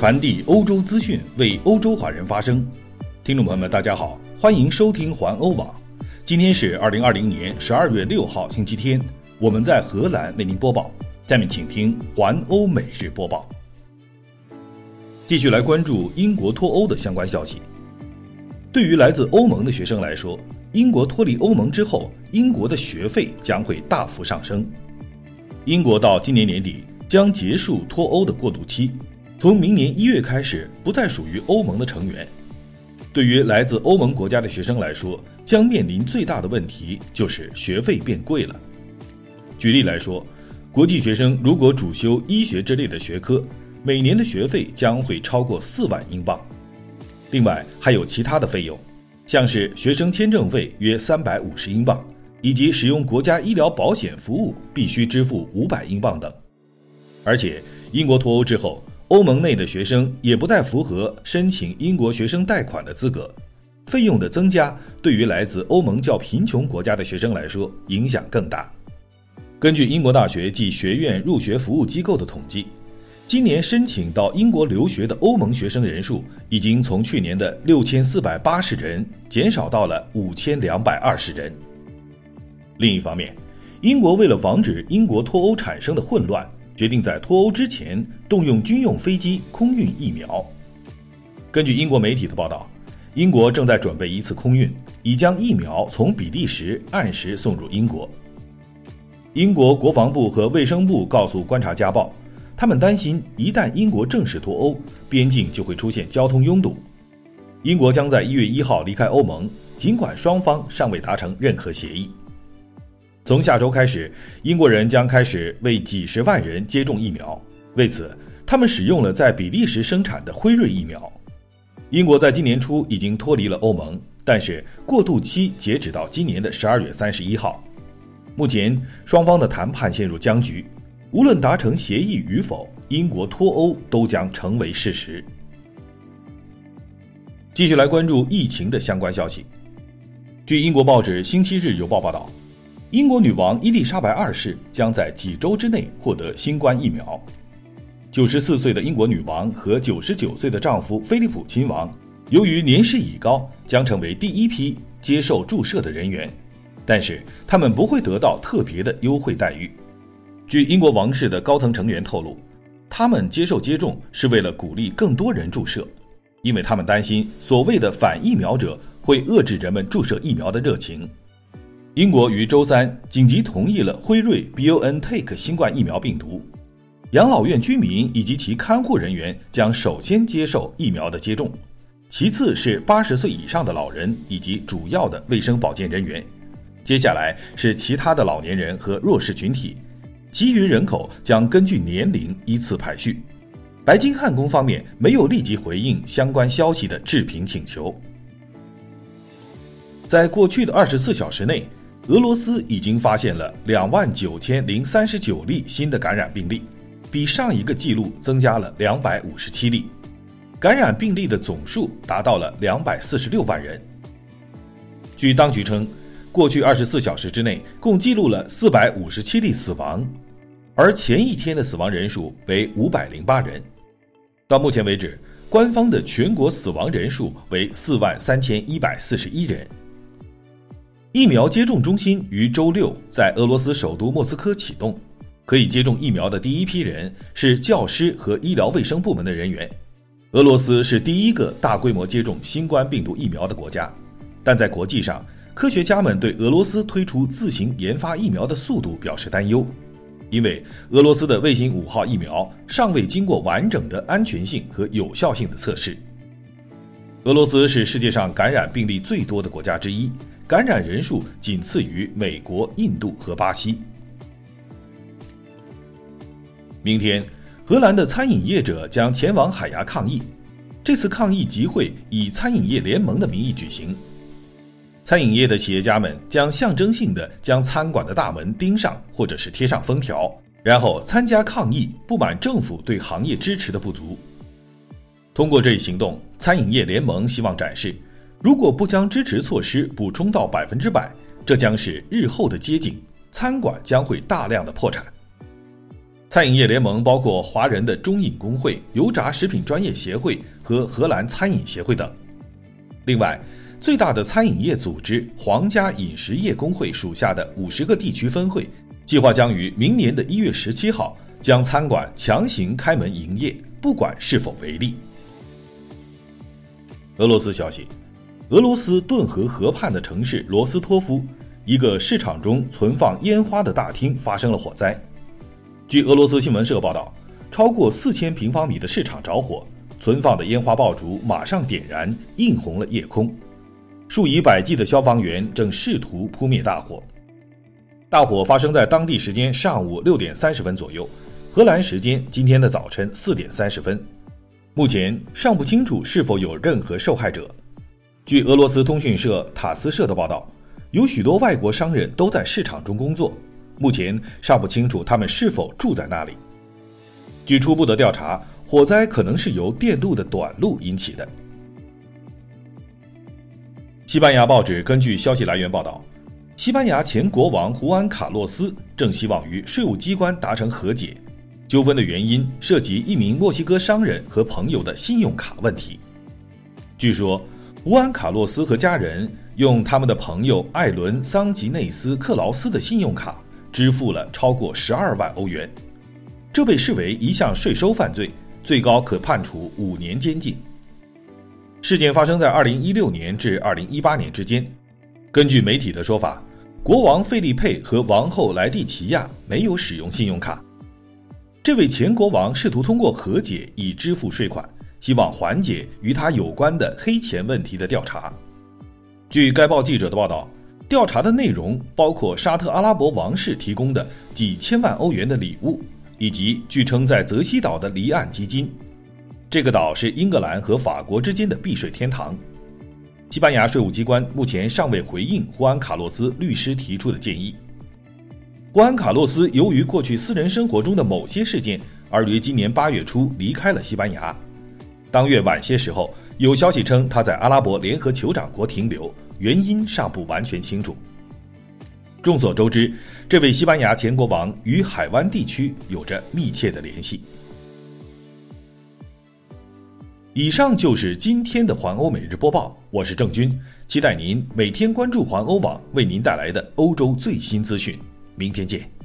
传递欧洲资讯，为欧洲华人发声。听众朋友们，大家好，欢迎收听环欧网。今天是二零二零年十二月六号，星期天。我们在荷兰为您播报。下面请听环欧每日播报。继续来关注英国脱欧的相关消息。对于来自欧盟的学生来说，英国脱离欧盟之后，英国的学费将会大幅上升。英国到今年年底将结束脱欧的过渡期。从明年一月开始，不再属于欧盟的成员。对于来自欧盟国家的学生来说，将面临最大的问题就是学费变贵了。举例来说，国际学生如果主修医学之类的学科，每年的学费将会超过四万英镑。另外还有其他的费用，像是学生签证费约三百五十英镑，以及使用国家医疗保险服务必须支付五百英镑等。而且英国脱欧之后。欧盟内的学生也不再符合申请英国学生贷款的资格，费用的增加对于来自欧盟较贫穷国家的学生来说影响更大。根据英国大学及学院入学服务机构的统计，今年申请到英国留学的欧盟学生人数已经从去年的六千四百八十人减少到了五千两百二十人。另一方面，英国为了防止英国脱欧产生的混乱。决定在脱欧之前动用军用飞机空运疫苗。根据英国媒体的报道，英国正在准备一次空运，已将疫苗从比利时按时送入英国。英国国防部和卫生部告诉《观察家报》，他们担心一旦英国正式脱欧，边境就会出现交通拥堵。英国将在一月一号离开欧盟，尽管双方尚未达成任何协议。从下周开始，英国人将开始为几十万人接种疫苗。为此，他们使用了在比利时生产的辉瑞疫苗。英国在今年初已经脱离了欧盟，但是过渡期截止到今年的十二月三十一号。目前，双方的谈判陷入僵局。无论达成协议与否，英国脱欧都将成为事实。继续来关注疫情的相关消息。据英国报纸《星期日邮报》报道。英国女王伊丽莎白二世将在几周之内获得新冠疫苗。九十四岁的英国女王和九十九岁的丈夫菲利普亲王，由于年事已高，将成为第一批接受注射的人员，但是他们不会得到特别的优惠待遇。据英国王室的高层成员透露，他们接受接种是为了鼓励更多人注射，因为他们担心所谓的反疫苗者会遏制人们注射疫苗的热情。英国于周三紧急同意了辉瑞 BioNTech 新冠疫苗病毒，养老院居民以及其看护人员将首先接受疫苗的接种，其次是八十岁以上的老人以及主要的卫生保健人员，接下来是其他的老年人和弱势群体，其余人口将根据年龄依次排序。白金汉宫方面没有立即回应相关消息的置评请求。在过去的二十四小时内。俄罗斯已经发现了两万九千零三十九例新的感染病例，比上一个记录增加了两百五十七例，感染病例的总数达到了两百四十六万人。据当局称，过去二十四小时之内共记录了四百五十七例死亡，而前一天的死亡人数为五百零八人。到目前为止，官方的全国死亡人数为四万三千一百四十一人。疫苗接种中心于周六在俄罗斯首都莫斯科启动，可以接种疫苗的第一批人是教师和医疗卫生部门的人员。俄罗斯是第一个大规模接种新冠病毒疫苗的国家，但在国际上，科学家们对俄罗斯推出自行研发疫苗的速度表示担忧，因为俄罗斯的卫星五号疫苗尚未经过完整的安全性和有效性的测试。俄罗斯是世界上感染病例最多的国家之一。感染人数仅次于美国、印度和巴西。明天，荷兰的餐饮业者将前往海牙抗议。这次抗议集会以餐饮业联盟的名义举行。餐饮业的企业家们将象征性的将餐馆的大门钉上，或者是贴上封条，然后参加抗议，不满政府对行业支持的不足。通过这一行动，餐饮业联盟希望展示。如果不将支持措施补充到百分之百，这将是日后的街景，餐馆将会大量的破产。餐饮业联盟包括华人的中饮工会、油炸食品专业协会和荷兰餐饮协会等。另外，最大的餐饮业组织皇家饮食业工会属下的五十个地区分会，计划将于明年的一月十七号将餐馆强行开门营业，不管是否违例。俄罗斯消息，俄罗斯顿河河畔的城市罗斯托夫，一个市场中存放烟花的大厅发生了火灾。据俄罗斯新闻社报道，超过四千平方米的市场着火，存放的烟花爆竹马上点燃，映红了夜空。数以百计的消防员正试图扑灭大火。大火发生在当地时间上午六点三十分左右，荷兰时间今天的早晨四点三十分。目前尚不清楚是否有任何受害者。据俄罗斯通讯社塔斯社的报道，有许多外国商人都在市场中工作。目前尚不清楚他们是否住在那里。据初步的调查，火灾可能是由电路的短路引起的。西班牙报纸根据消息来源报道，西班牙前国王胡安·卡洛斯正希望与税务机关达成和解，纠纷的原因涉及一名墨西哥商人和朋友的信用卡问题。据说，乌安·卡洛斯和家人用他们的朋友艾伦·桑吉内斯·克劳斯的信用卡。支付了超过十二万欧元，这被视为一项税收犯罪，最高可判处五年监禁。事件发生在二零一六年至二零一八年之间。根据媒体的说法，国王费利佩和王后莱蒂奇亚没有使用信用卡。这位前国王试图通过和解以支付税款，希望缓解与他有关的黑钱问题的调查。据该报记者的报道。调查的内容包括沙特阿拉伯王室提供的几千万欧元的礼物，以及据称在泽西岛的离岸基金。这个岛是英格兰和法国之间的避税天堂。西班牙税务机关目前尚未回应胡安·卡洛斯律师提出的建议。胡安·卡洛斯由于过去私人生活中的某些事件，而于今年八月初离开了西班牙。当月晚些时候，有消息称他在阿拉伯联合酋长国停留。原因尚不完全清楚。众所周知，这位西班牙前国王与海湾地区有着密切的联系。以上就是今天的环欧每日播报，我是郑军，期待您每天关注环欧网为您带来的欧洲最新资讯。明天见。